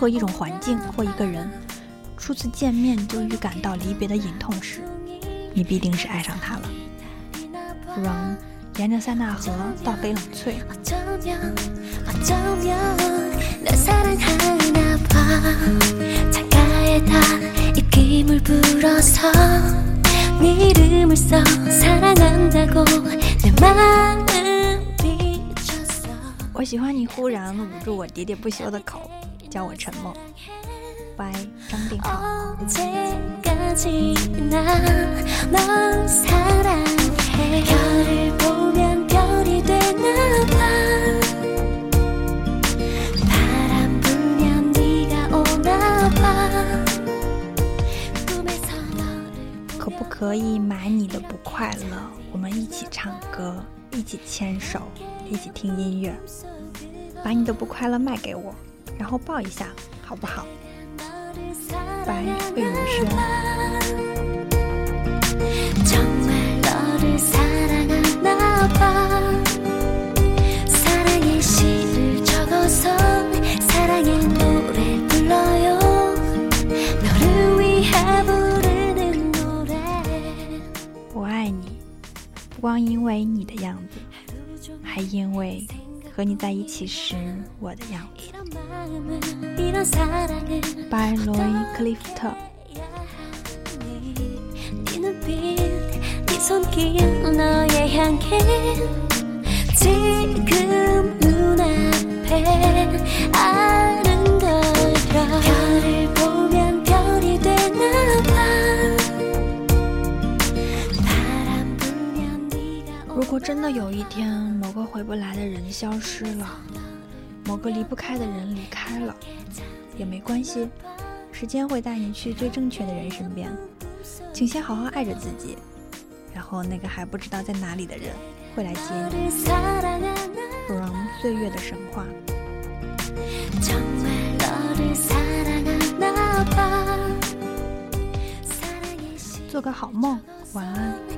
任何一种环境或一个人，初次见面就预感到离别的隐痛时，你必定是爱上他了。From 沿着塞纳河到翡冷翠。我喜欢你忽然捂住我喋喋不休的口，叫我沉默。拜，张定浩。可不可以买你的不快乐？我们一起唱歌，一起牵手，一起听音乐。把你的不快乐卖给我，然后抱一下，好不好？白魏如萱。我爱你，不光因为你的样子，还因为。和你在一起时我的样子。By Roy Clifton。如果真的有一天，某个回不来的人消失了，某个离不开的人离开了，也没关系，时间会带你去最正确的人身边。请先好好爱着自己，然后那个还不知道在哪里的人会来接你。from 岁月的神话。做个好梦，晚安。